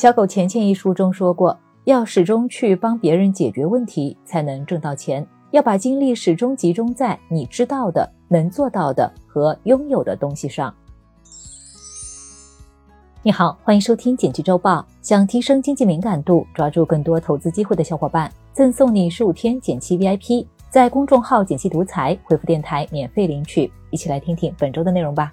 小狗钱钱一书中说过，要始终去帮别人解决问题，才能挣到钱。要把精力始终集中在你知道的、能做到的和拥有的东西上。你好，欢迎收听简辑周报。想提升经济敏感度，抓住更多投资机会的小伙伴，赠送你十五天简七 VIP，在公众号“简七独裁回复“电台”免费领取。一起来听听本周的内容吧。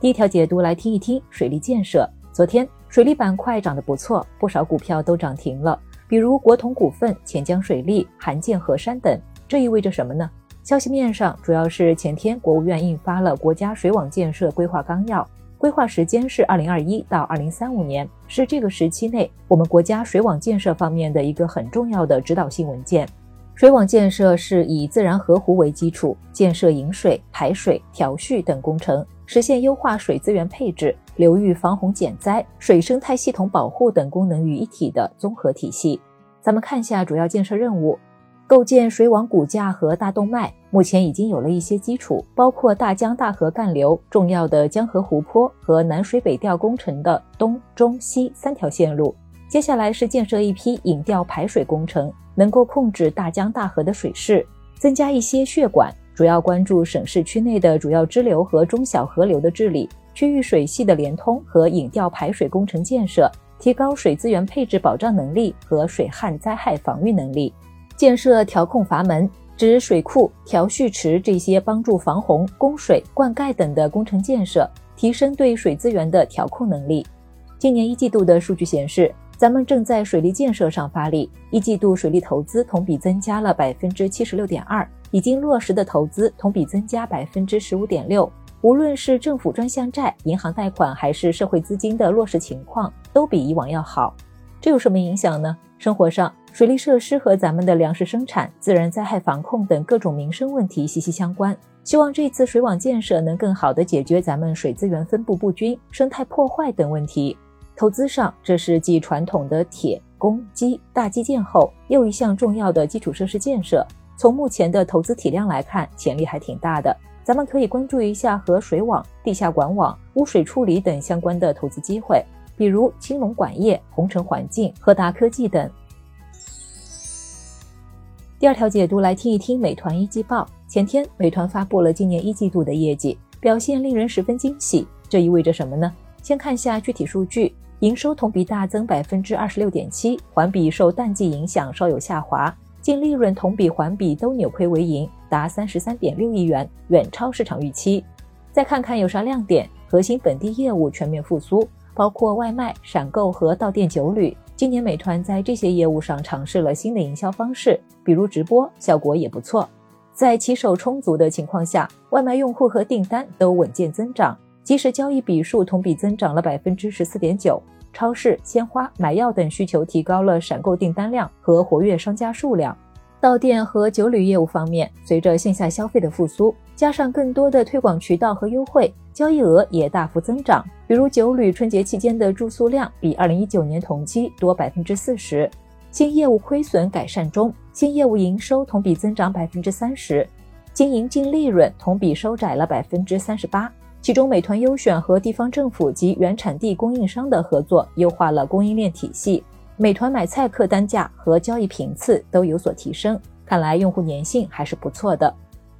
第一条解读来听一听水利建设。昨天水利板块涨得不错，不少股票都涨停了，比如国统股份、钱江水利、韩建河山等。这意味着什么呢？消息面上，主要是前天国务院印发了国家水网建设规划纲要，规划时间是二零二一到二零三五年，是这个时期内我们国家水网建设方面的一个很重要的指导性文件。水网建设是以自然河湖为基础，建设引水、排水、调蓄等工程，实现优化水资源配置、流域防洪减灾、水生态系统保护等功能于一体的综合体系。咱们看一下主要建设任务。构建水网骨架和大动脉，目前已经有了一些基础，包括大江大河干流、重要的江河湖泊和南水北调工程的东、中、西三条线路。接下来是建设一批引调排水工程，能够控制大江大河的水势，增加一些血管，主要关注省市区内的主要支流和中小河流的治理、区域水系的连通和引调排水工程建设，提高水资源配置保障能力和水旱灾害防御能力。建设调控阀门，指水库、调蓄池这些帮助防洪、供水、灌溉等的工程建设，提升对水资源的调控能力。今年一季度的数据显示，咱们正在水利建设上发力，一季度水利投资同比增加了百分之七十六点二，已经落实的投资同比增加百分之十五点六。无论是政府专项债、银行贷款，还是社会资金的落实情况，都比以往要好。这有什么影响呢？生活上。水利设施和咱们的粮食生产、自然灾害防控等各种民生问题息息相关。希望这次水网建设能更好地解决咱们水资源分布不均、生态破坏等问题。投资上，这是继传统的铁、公、机大基建后又一项重要的基础设施建设。从目前的投资体量来看，潜力还挺大的。咱们可以关注一下和水网、地下管网、污水处理等相关的投资机会，比如青龙管业、红尘环境、赫达科技等。第二条解读来听一听美团一季报。前天，美团发布了今年一季度的业绩表现，令人十分惊喜。这意味着什么呢？先看下具体数据：营收同比大增百分之二十六点七，环比受淡季影响稍有下滑；净利润同比、环比都扭亏为盈，达三十三点六亿元，远超市场预期。再看看有啥亮点：核心本地业务全面复苏，包括外卖、闪购和到店酒旅。今年美团在这些业务上尝试了新的营销方式，比如直播，效果也不错。在骑手充足的情况下，外卖用户和订单都稳健增长，即时交易笔数同比增长了百分之十四点九。超市、鲜花、买药等需求提高了闪购订单量和活跃商家数量。到店和酒旅业务方面，随着线下消费的复苏，加上更多的推广渠道和优惠，交易额也大幅增长。比如酒旅春节期间的住宿量比二零一九年同期多百分之四十。新业务亏损改善中，新业务营收同比增长百分之三十，经营净利润同比收窄了百分之三十八。其中，美团优选和地方政府及原产地供应商的合作，优化了供应链体系。美团买菜客单价和交易频次都有所提升，看来用户粘性还是不错的。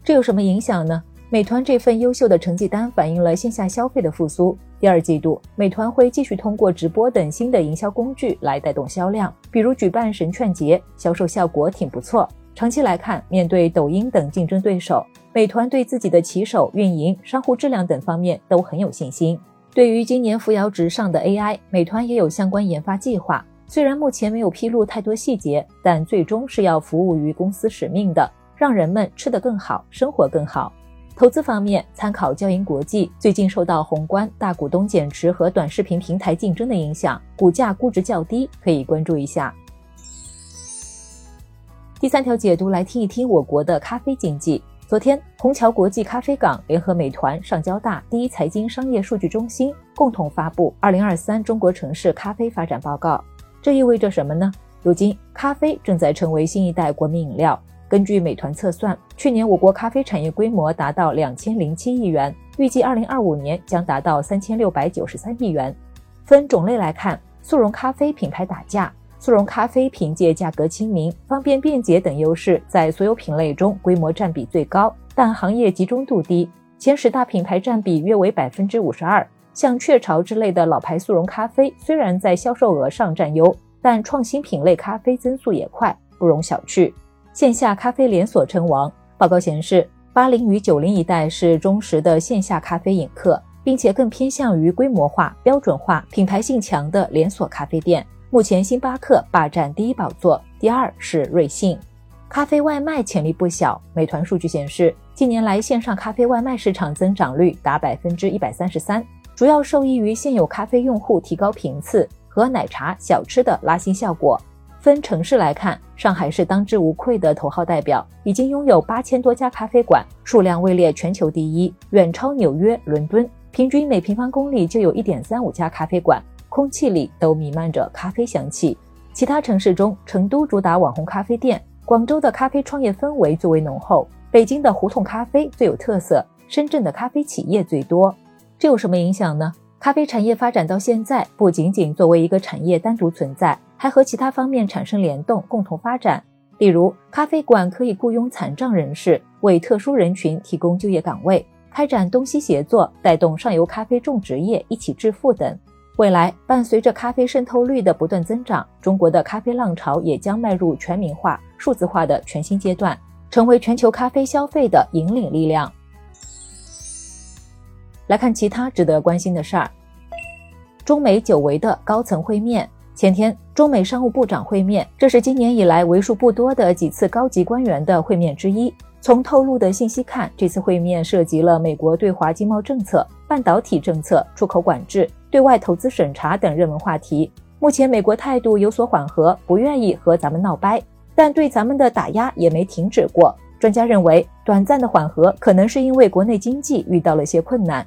这有什么影响呢？美团这份优秀的成绩单反映了线下消费的复苏。第二季度，美团会继续通过直播等新的营销工具来带动销量，比如举办神券节，销售效果挺不错。长期来看，面对抖音等竞争对手，美团对自己的骑手运营、商户质量等方面都很有信心。对于今年扶摇直上的 AI，美团也有相关研发计划。虽然目前没有披露太多细节，但最终是要服务于公司使命的，让人们吃得更好，生活更好。投资方面，参考交银国际，最近受到宏观大股东减持和短视频平台竞争的影响，股价估值较低，可以关注一下。第三条解读来听一听我国的咖啡经济。昨天，虹桥国际咖啡港联合美团、上交大第一财经商业数据中心共同发布《二零二三中国城市咖啡发展报告》。这意味着什么呢？如今，咖啡正在成为新一代国民饮料。根据美团测算，去年我国咖啡产业规模达到两千零七亿元，预计二零二五年将达到三千六百九十三亿元。分种类来看，速溶咖啡品牌打架。速溶咖啡凭借价格亲民、方便便捷等优势，在所有品类中规模占比最高，但行业集中度低。前十大品牌占比约为百分之五十二。像雀巢之类的老牌速溶咖啡，虽然在销售额上占优，但创新品类咖啡增速也快，不容小觑。线下咖啡连锁称王。报告显示，八零与九零一代是忠实的线下咖啡饮客，并且更偏向于规模化、标准化、品牌性强的连锁咖啡店。目前，星巴克霸占第一宝座，第二是瑞幸。咖啡外卖潜力不小。美团数据显示，近年来线上咖啡外卖市场增长率达百分之一百三十三，主要受益于现有咖啡用户提高频次和奶茶、小吃的拉新效果。分城市来看，上海是当之无愧的头号代表，已经拥有八千多家咖啡馆，数量位列全球第一，远超纽约、伦敦，平均每平方公里就有一点三五家咖啡馆。空气里都弥漫着咖啡香气。其他城市中，成都主打网红咖啡店，广州的咖啡创业氛围最为浓厚，北京的胡同咖啡最有特色，深圳的咖啡企业最多。这有什么影响呢？咖啡产业发展到现在，不仅仅作为一个产业单独存在，还和其他方面产生联动，共同发展。例如，咖啡馆可以雇佣残障人士，为特殊人群提供就业岗位，开展东西协作，带动上游咖啡种植业一起致富等。未来，伴随着咖啡渗透率的不断增长，中国的咖啡浪潮也将迈入全民化、数字化的全新阶段，成为全球咖啡消费的引领力量。来看其他值得关心的事儿：中美久违的高层会面。前天，中美商务部长会面，这是今年以来为数不多的几次高级官员的会面之一。从透露的信息看，这次会面涉及了美国对华经贸政策、半导体政策、出口管制。对外投资审查等热门话题，目前美国态度有所缓和，不愿意和咱们闹掰，但对咱们的打压也没停止过。专家认为，短暂的缓和可能是因为国内经济遇到了些困难。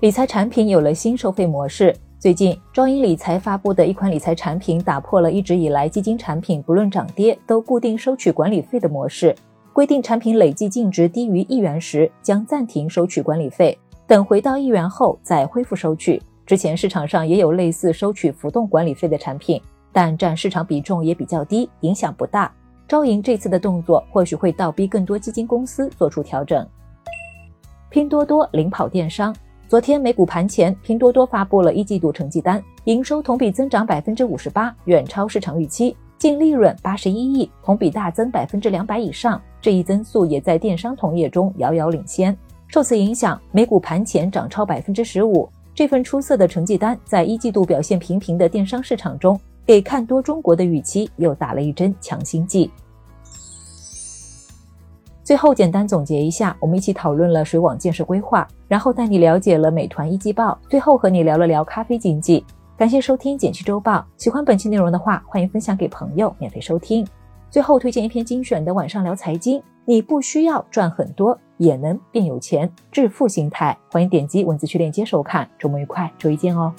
理财产品有了新收费模式，最近招银理财发布的一款理财产品打破了一直以来基金产品不论涨跌都固定收取管理费的模式，规定产品累计净值低于一元时将暂停收取管理费。等回到一元后再恢复收取。之前市场上也有类似收取浮动管理费的产品，但占市场比重也比较低，影响不大。招银这次的动作或许会倒逼更多基金公司做出调整。拼多多领跑电商，昨天美股盘前，拼多多发布了一季度成绩单，营收同比增长百分之五十八，远超市场预期，净利润八十一亿，同比大增百分之两百以上，这一增速也在电商同业中遥遥领先。受此影响，美股盘前涨超百分之十五。这份出色的成绩单，在一季度表现平平的电商市场中，给看多中国的预期又打了一针强心剂。最后简单总结一下，我们一起讨论了水网建设规划，然后带你了解了美团一季报，最后和你聊了聊咖啡经济。感谢收听简七周报，喜欢本期内容的话，欢迎分享给朋友免费收听。最后推荐一篇精选的晚上聊财经，你不需要赚很多。也能变有钱，致富心态，欢迎点击文字区链接收看。周末愉快，周一见哦。